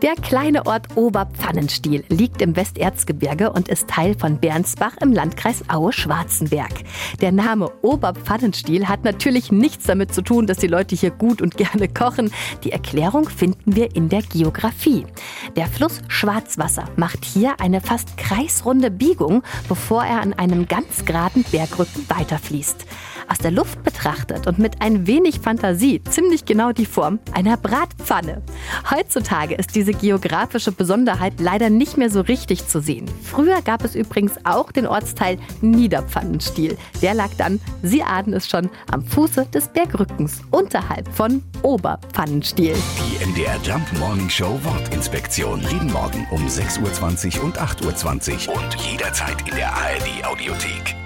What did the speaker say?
Der kleine Ort Oberpfannenstiel liegt im Westerzgebirge und ist Teil von Bernsbach im Landkreis Aue-Schwarzenberg. Der Name Oberpfannenstiel hat natürlich nichts damit zu tun, dass die Leute hier gut und gerne kochen. Die Erklärung finden wir in der Geografie. Der Fluss Schwarzwasser macht hier eine fast kreisrunde Biegung, bevor er an einem ganz geraden Bergrücken weiterfließt. Aus der Luft betrachtet und mit ein wenig Fantasie ziemlich genau die Form einer Bratpfanne. Heutzutage ist diese geografische Besonderheit leider nicht mehr so richtig zu sehen. Früher gab es übrigens auch den Ortsteil Niederpfannenstiel. Der lag dann, Sie ahnen es schon, am Fuße des Bergrückens, unterhalb von Oberpfannenstiel. Die MDR Jump Morning Show Wortinspektion. Jeden Morgen um 6.20 Uhr und 8.20 Uhr und jederzeit in der ARD Audiothek.